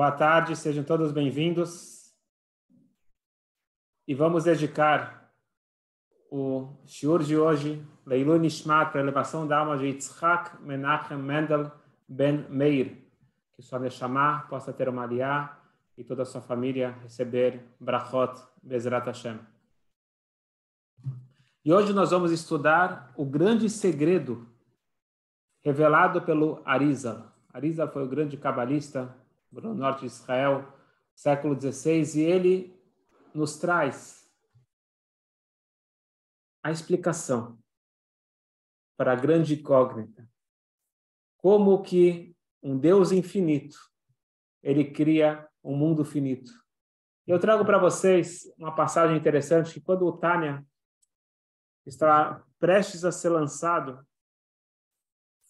Boa tarde, sejam todos bem-vindos. E vamos dedicar o shiur de hoje, Leilu Nishmat, para a elevação da alma de Yitzhak Menachem Mendel Ben Meir. Que sua Neshama possa ter uma aliá e toda a sua família receber Brachot Bezrat Hashem. E hoje nós vamos estudar o grande segredo revelado pelo Arizal. Arizal foi o grande cabalista no norte de Israel, século XVI, e ele nos traz a explicação para a grande incógnita. Como que um Deus infinito, ele cria um mundo finito. Eu trago para vocês uma passagem interessante que quando o Tânia está prestes a ser lançado,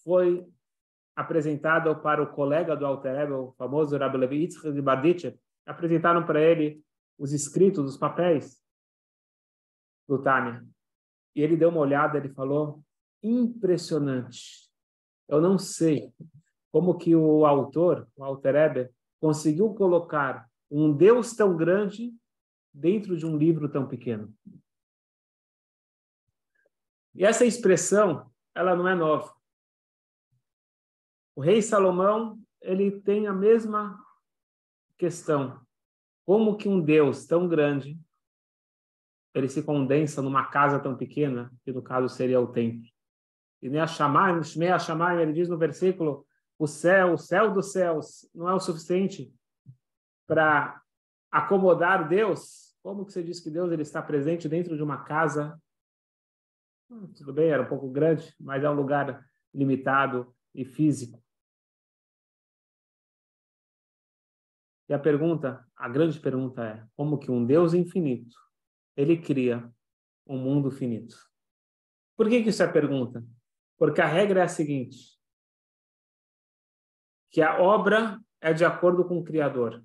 foi apresentado para o colega do Alter Rebbe, o famoso Rabbi Levi Yitzchak de Barditcher, apresentaram para ele os escritos, os papéis do Tânia. E ele deu uma olhada, ele falou, impressionante. Eu não sei como que o autor, o Alter Rebbe, conseguiu colocar um Deus tão grande dentro de um livro tão pequeno. E essa expressão, ela não é nova. O rei Salomão, ele tem a mesma questão. Como que um Deus tão grande, ele se condensa numa casa tão pequena, que no caso seria o templo. E nem a chamar, Shmei a chamar, ele diz no versículo, o céu, o céu dos céus, não é o suficiente para acomodar Deus. Como que você diz que Deus ele está presente dentro de uma casa? Hum, tudo bem, era um pouco grande, mas é um lugar limitado e físico. E a pergunta, a grande pergunta é: como que um Deus infinito, ele cria um mundo finito? Por que, que isso é pergunta? Porque a regra é a seguinte: que a obra é de acordo com o Criador.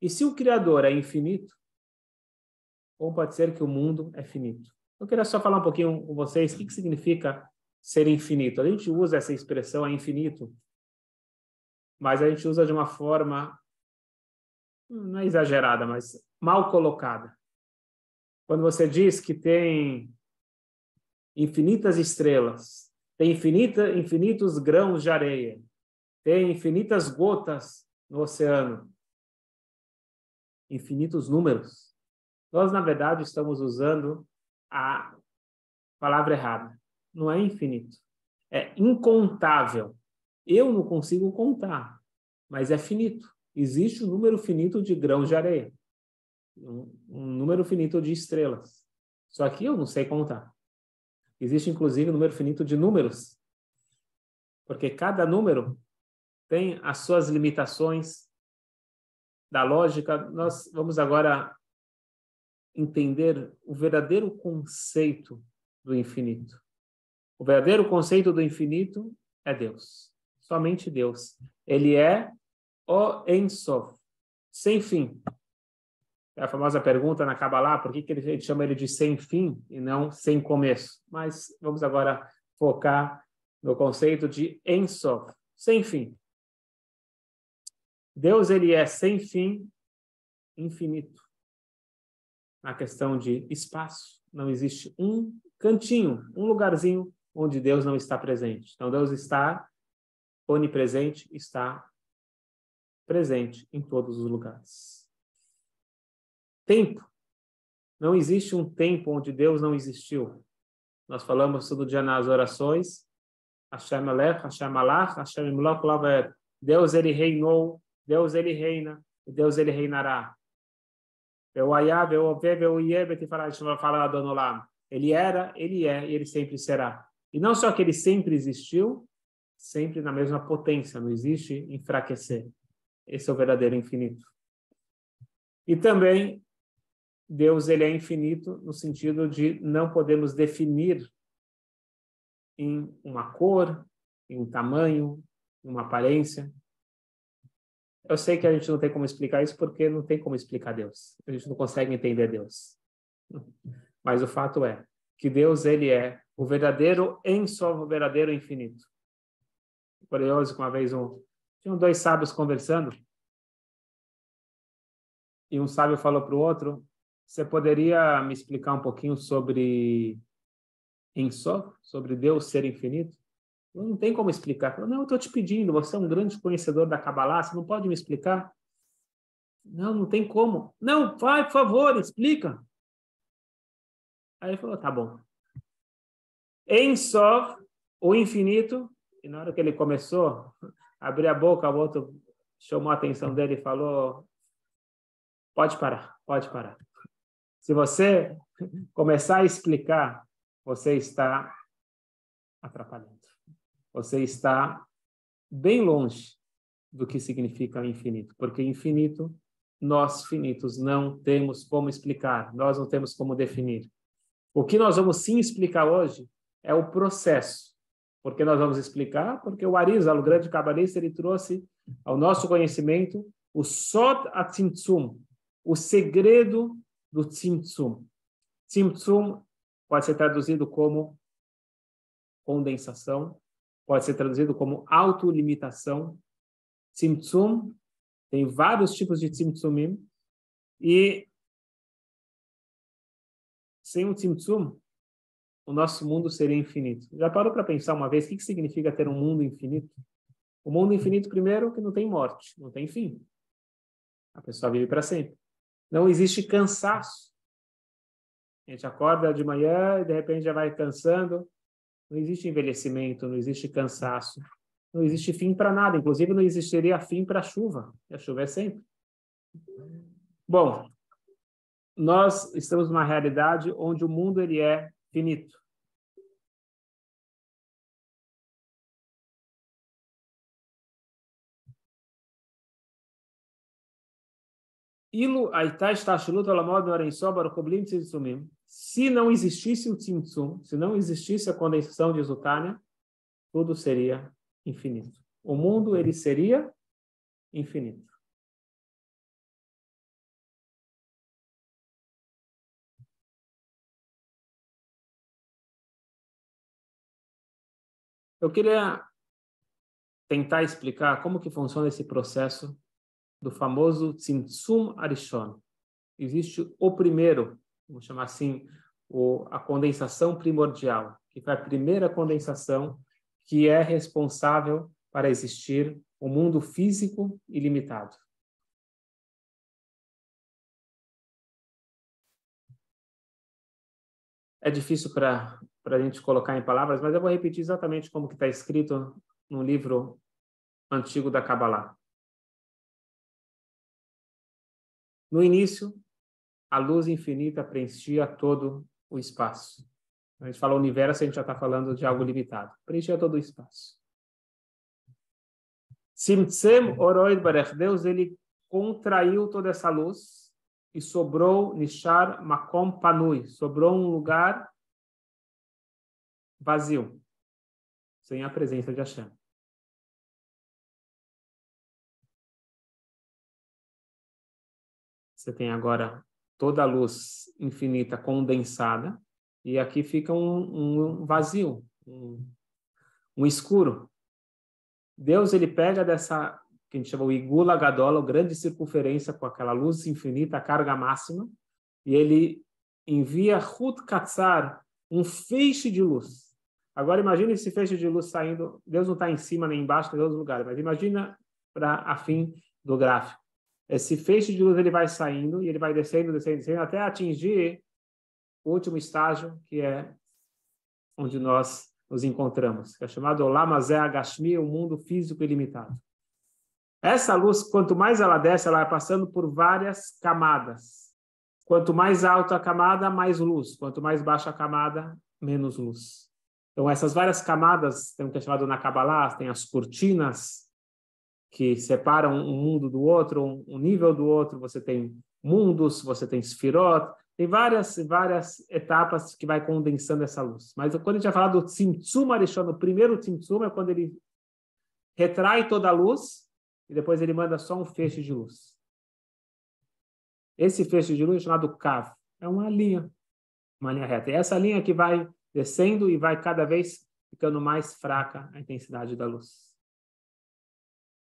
E se o Criador é infinito, ou pode ser que o mundo é finito. Eu queria só falar um pouquinho com vocês o que, que significa ser infinito. A gente usa essa expressão é infinito, mas a gente usa de uma forma não é exagerada, mas mal colocada. Quando você diz que tem infinitas estrelas, tem infinita, infinitos grãos de areia, tem infinitas gotas no oceano, infinitos números. Nós, na verdade, estamos usando a palavra errada. Não é infinito. É incontável. Eu não consigo contar, mas é finito. Existe um número finito de grãos de areia, um, um número finito de estrelas. Só que eu não sei contar. Existe, inclusive, um número finito de números, porque cada número tem as suas limitações da lógica. Nós vamos agora entender o verdadeiro conceito do infinito. O verdadeiro conceito do infinito é Deus. Somente Deus. Ele é o Ensof, sem fim. É a famosa pergunta na Kabbalah, por que, que ele chama ele de sem fim e não sem começo? Mas vamos agora focar no conceito de Ensof, sem fim. Deus ele é sem fim, infinito na questão de espaço. Não existe um cantinho, um lugarzinho onde Deus não está presente. Então, Deus está onipresente, está presente em todos os lugares. Tempo. Não existe um tempo onde Deus não existiu. Nós falamos todo dia nas orações. Hashem Melech, Hashem Malach, Hashem Imlok. Deus, ele reinou, Deus, ele reina, e Deus, ele reinará. Ele era, ele é e ele sempre será. E não só que ele sempre existiu, sempre na mesma potência, não existe enfraquecer. Esse é o verdadeiro infinito. E também Deus ele é infinito no sentido de não podemos definir em uma cor, em um tamanho, em uma aparência. Eu sei que a gente não tem como explicar isso porque não tem como explicar Deus. A gente não consegue entender Deus. Mas o fato é que Deus ele é o verdadeiro em só o verdadeiro infinito. Curioso que uma vez um Tinham dois sábios conversando. E um sábio falou para o outro: Você poderia me explicar um pouquinho sobre Ensof, sobre Deus ser infinito? Não tem como explicar. Falou, não, eu estou te pedindo, você é um grande conhecedor da Kabbalah, você não pode me explicar? Não, não tem como. Não, vai, por favor, explica. Aí ele falou, tá bom. Ensof, o infinito, e na hora que ele começou a abrir a boca, o outro chamou a atenção dele e falou, pode parar, pode parar. Se você começar a explicar, você está atrapalhando você está bem longe do que significa infinito, porque infinito, nós finitos não temos como explicar, nós não temos como definir. O que nós vamos sim explicar hoje é o processo. Porque nós vamos explicar? Porque o Arizal, o grande cabalista, ele trouxe ao nosso conhecimento o Sod Atzimtzum, o segredo do Tzimtzum. Tzimtzum pode ser traduzido como condensação, pode ser traduzido como autolimitação. Tzimtzum, tem vários tipos de tzimtzumim, e sem o tzimtzum, o nosso mundo seria infinito. Já parou para pensar uma vez o que significa ter um mundo infinito? O mundo infinito, primeiro, que não tem morte, não tem fim. A pessoa vive para sempre. Não existe cansaço. A gente acorda de manhã e de repente já vai cansando. Não existe envelhecimento, não existe cansaço, não existe fim para nada. Inclusive, não existiria fim para a chuva. E a chuva é sempre. Bom, nós estamos numa realidade onde o mundo ele é finito. Ilu aitai shtashlut olamod norensobar koblim tzimtzumim. Se não existisse o tzimtzum, se não existisse a condensação de Zutânia, tudo seria infinito. O mundo ele seria infinito. Eu queria tentar explicar como que funciona esse processo do famoso Tzimtzum Arishon. Existe o primeiro, vamos chamar assim, o, a condensação primordial, que foi a primeira condensação que é responsável para existir o um mundo físico ilimitado. É difícil para a gente colocar em palavras, mas eu vou repetir exatamente como está escrito no livro antigo da Kabbalah. No início, a luz infinita preenchia todo o espaço. A gente fala universo, a gente já está falando de algo limitado. Preenchia todo o espaço. Simtsem Oroid Barech, Deus ele contraiu toda essa luz e sobrou Nishar Makom Panui, sobrou um lugar vazio, sem a presença de Hashem. Você tem agora toda a luz infinita condensada e aqui fica um, um vazio, um, um, escuro. Deus ele pega dessa que a gente chama o Igula Gadola, grande circunferência com aquela luz infinita, a carga máxima, e ele envia Hut Katzar, um feixe de luz. Agora imagine esse feixe de luz saindo, Deus não está em cima nem embaixo, em outros lugares, mas imagina para a fim do gráfico. Esse feixe de luz ele vai saindo e ele vai descendo, descendo, descendo até atingir o último estágio, que é onde nós nos encontramos, que é chamado Olamazé Agashmi, o mundo físico ilimitado. Essa luz, quanto mais ela desce, ela vai passando por várias camadas. Quanto mais alta a camada, mais luz. Quanto mais baixa a camada, menos luz. Então, essas várias camadas, tem o que é chamado na Kabbalah, tem as cortinas, que separam um mundo do outro, um, nível do outro. Você tem mundos, você tem sfirot, tem várias várias etapas que vai condensando essa luz. Mas quando a gente vai falar do Tzimtzum Arishon, o primeiro Tzimtzum é quando ele retrai toda a luz e depois ele manda só um feixe de luz. Esse feixe de luz é chamado Kav. É uma linha, uma linha reta. E essa linha que vai descendo e vai cada vez ficando mais fraca a intensidade da luz.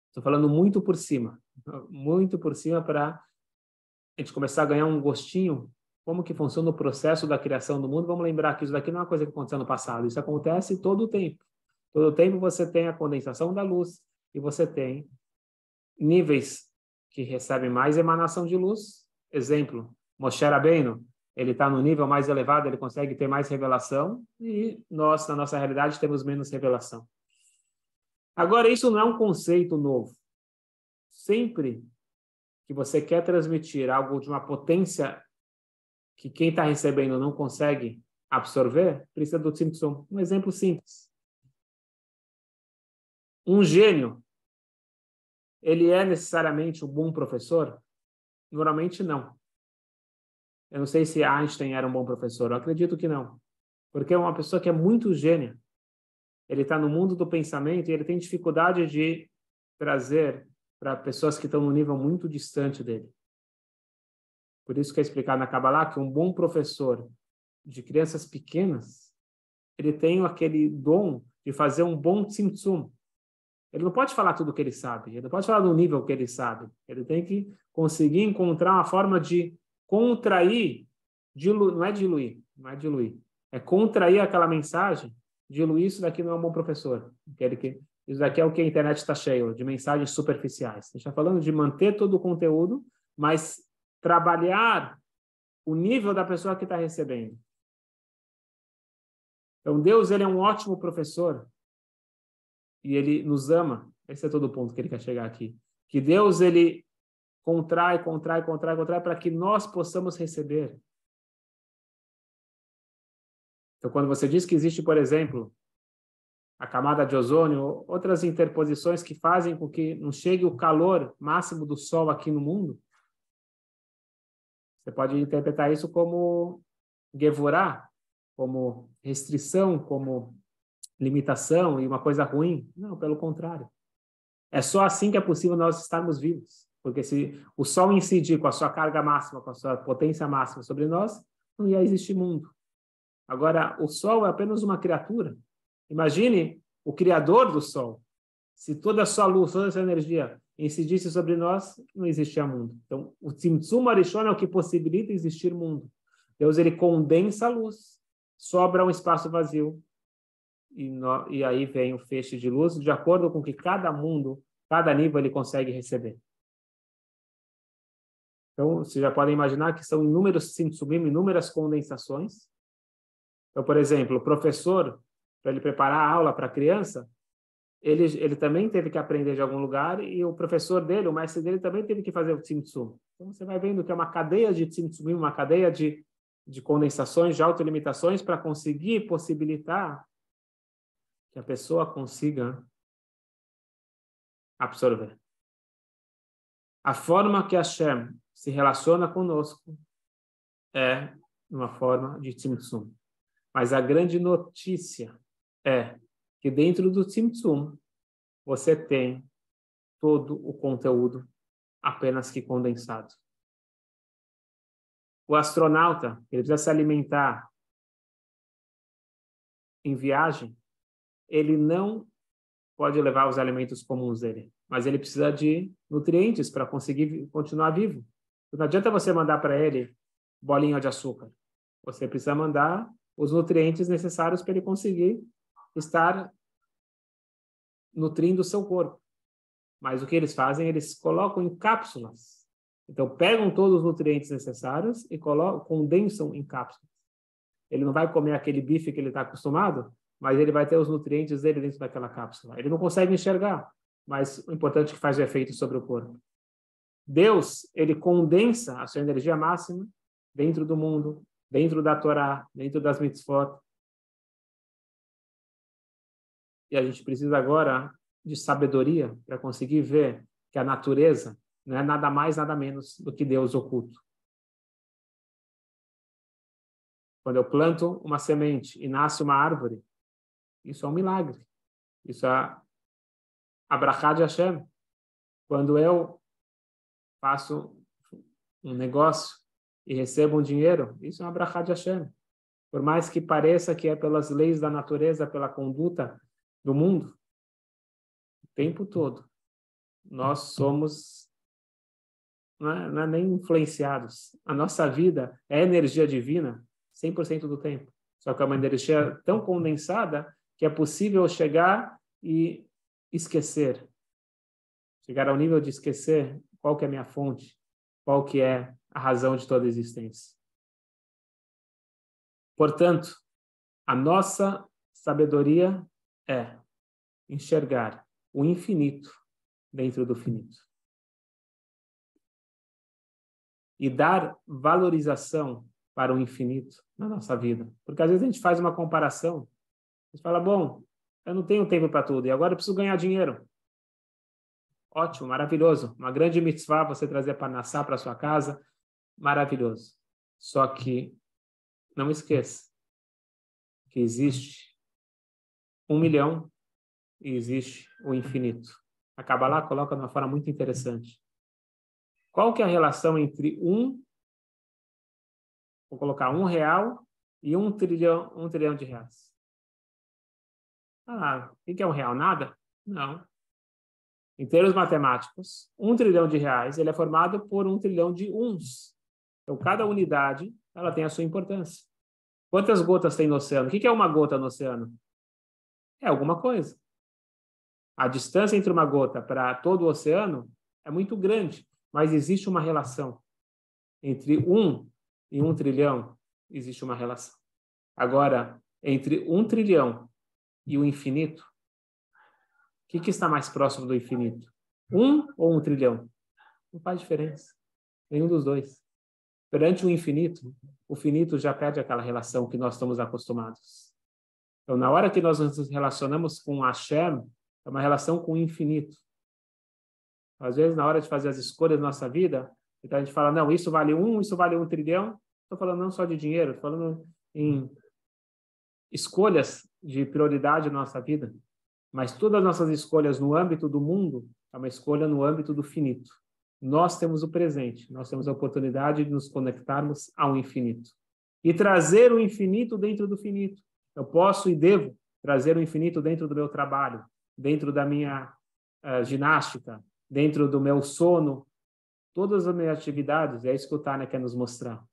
Estou falando muito por cima, muito por cima para a gente começar a ganhar um gostinho como que funciona o processo da criação do mundo. Vamos lembrar que isso daqui não é uma coisa que aconteceu no passado, isso acontece todo o tempo. Todo o tempo você tem a condensação da luz e você tem níveis que recebem mais emanação de luz. Exemplo, Moshe Rabbeinu, ele está no nível mais elevado, ele consegue ter mais revelação e nós, na nossa realidade, temos menos revelação. Agora, isso não é um conceito novo. Sempre que você quer transmitir algo de uma potência que quem está recebendo não consegue absorver, precisa do Tzimtzum. Um exemplo simples. Um gênio, ele é necessariamente um bom professor? Normalmente não. Eu não sei se Einstein era um bom professor, eu acredito que não. Porque é uma pessoa que é muito gênia. Ele está no mundo do pensamento e ele tem dificuldade de trazer para pessoas que estão no nível muito distante dele. Por isso que é explicado na Kabbalah que um bom professor de crianças pequenas, ele tem aquele dom de fazer um bom tzimtzum. Ele não pode falar tudo o que ele sabe, ele não pode falar do nível que ele sabe. Ele tem que conseguir encontrar uma forma de contrair, dilu, não é diluir, não é diluir, é contrair aquela mensagem, diluir isso daqui não é um bom professor. Aquele que, isso daqui é o que a internet está cheio, de mensagens superficiais. A gente está falando de manter todo o conteúdo, mas trabalhar o nível da pessoa que está recebendo. Então, Deus ele é um ótimo professor e ele nos ama. Esse é todo o ponto que ele quer chegar aqui. Que Deus ele contrai, contrai, contrai, contrai, para que nós possamos receber. Então, quando você diz que existe, por exemplo, a camada de ozônio, outras interposições que fazem com que não chegue o calor máximo do Sol aqui no mundo, você pode interpretar isso como gevurá, como restrição, como limitação e uma coisa ruim. Não, pelo contrário. É só assim que é possível nós estarmos vivos. Porque se o Sol incidir com a sua carga máxima, com a sua potência máxima sobre nós, não ia existir mundo. Agora, o Sol é apenas uma criatura. Imagine o Criador do Sol. Se toda a sua luz, toda a sua energia incidisse sobre nós, não existia mundo. Então, o Tzimtzum Arishon é o que possibilita existir mundo. Deus, ele condensa a luz, sobra um espaço vazio, e, no, e aí vem o feixe de luz, de acordo com que cada mundo, cada nível ele consegue receber. Então, vocês já podem imaginar que são inúmeros subimos inúmeras condensações. Então, por exemplo, o professor, para ele preparar a aula para a criança, ele, ele também teve que aprender de algum lugar e o professor dele, o mestre dele, também teve que fazer o tzimtzum. Então, você vai vendo que é uma cadeia de tzimtzum, uma cadeia de, de condensações, de autolimitações para conseguir possibilitar que a pessoa consiga absorver. A forma que Hashem se relaciona conosco é uma forma de Tzimtzum. Mas a grande notícia é que dentro do Tzimtzum você tem todo o conteúdo apenas que condensado. O astronauta, ele precisa se alimentar em viagem, ele não pode levar os alimentos comuns dele, mas ele precisa de nutrientes para conseguir continuar vivo. Não adianta você mandar para ele bolinha de açúcar. Você precisa mandar os nutrientes necessários para ele conseguir estar nutrindo o seu corpo. Mas o que eles fazem? Eles colocam em cápsulas. Então, pegam todos os nutrientes necessários e colocam, condensam em cápsulas. Ele não vai comer aquele bife que ele está acostumado, mas ele vai ter os nutrientes dele dentro daquela cápsula. Ele não consegue enxergar, mas o importante é que faz o efeito sobre o corpo. Deus, ele condensa a sua energia máxima dentro do mundo, dentro da Torá, dentro das mitzvot. E a gente precisa agora de sabedoria para conseguir ver que a natureza não é nada mais, nada menos do que Deus oculto. Quando eu planto uma semente e nasce uma árvore, isso é um milagre. Isso é a de Hashem. Quando eu faço um negócio e recebo um dinheiro, isso é uma brachá de Hashem. Por mais que pareça que é pelas leis da natureza, pela conduta do mundo, o tempo todo, nós somos não é, não é nem influenciados. A nossa vida é energia divina 100% do tempo. Só que é uma energia tão condensada que é possível chegar e esquecer. Chegar ao nível de esquecer qual que é a minha fonte, qual que é a razão de toda a existência. Portanto, a nossa sabedoria é enxergar o infinito dentro do finito. E dar valorização para o infinito na nossa vida. Porque às vezes a gente faz uma comparação, a gente fala, bom, eu não tenho tempo para tudo, e agora eu preciso ganhar dinheiro. Ótimo, maravilhoso. Uma grande mitzvah você trazer para nascer para sua casa, maravilhoso. Só que não esqueça que existe um milhão e existe o infinito. A Kabbalah coloca de uma forma muito interessante. Qual que é a relação entre um, vou colocar um real e um trilhão, um trilhão de reais? Ah, o que é um real? Nada? Não. Em termos matemáticos, um trilhão de reais ele é formado por um trilhão de uns. Então, cada unidade ela tem a sua importância. Quantas gotas tem no oceano? O que é uma gota no oceano? É alguma coisa. A distância entre uma gota para todo o oceano é muito grande, mas existe uma relação. Entre um e um trilhão, existe uma relação. Agora, entre um trilhão e o infinito, que, que está mais próximo do infinito? Um ou um trilhão? Não faz diferença. Nenhum dos dois. Perante o infinito, o finito já perde aquela relação que nós estamos acostumados. Então, na hora que nós nos relacionamos com Hashem, é uma relação com o infinito. Às vezes, na hora de fazer as escolhas da nossa vida, então a gente fala, não, isso vale um, isso vale um trilhão. Estou falando não só de dinheiro, estou falando em escolhas de prioridade na nossa vida. Mas todas as nossas escolhas no âmbito do mundo é uma escolha no âmbito do finito. Nós temos o presente, nós temos a oportunidade de nos conectarmos ao infinito. E trazer o infinito dentro do finito. Eu posso e devo trazer o infinito dentro do meu trabalho, dentro da minha uh, ginástica, dentro do meu sono, todas as minhas atividades, é isso que o Tânia quer nos mostrar.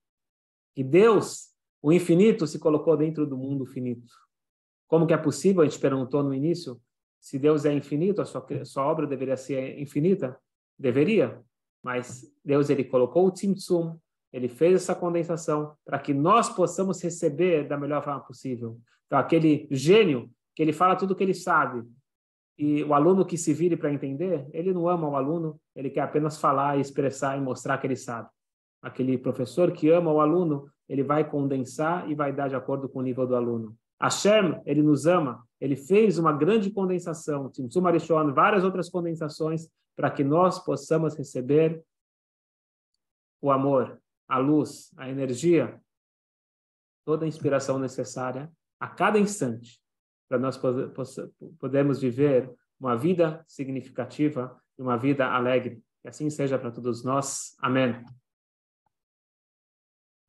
Que Deus, o infinito, se colocou dentro do mundo finito. Como que é possível? A gente perguntou no início, se Deus é infinito, a sua, a sua obra deveria ser infinita? Deveria, mas Deus ele colocou o Tzimtzum, ele fez essa condensação para que nós possamos receber da melhor forma possível. Então, aquele gênio que ele fala tudo o que ele sabe, e o aluno que se vire para entender, ele não ama o aluno, ele quer apenas falar, expressar e mostrar que ele sabe. Aquele professor que ama o aluno, ele vai condensar e vai dar de acordo com o nível do aluno. Hashem, ele nos ama, ele fez uma grande condensação, Tzimtzum Arishon, várias outras condensações, para que nós possamos receber o amor, a luz, a energia, toda a inspiração necessária a cada instante para nós podermos viver uma vida significativa e uma vida alegre. Que assim seja para todos nós. Amém.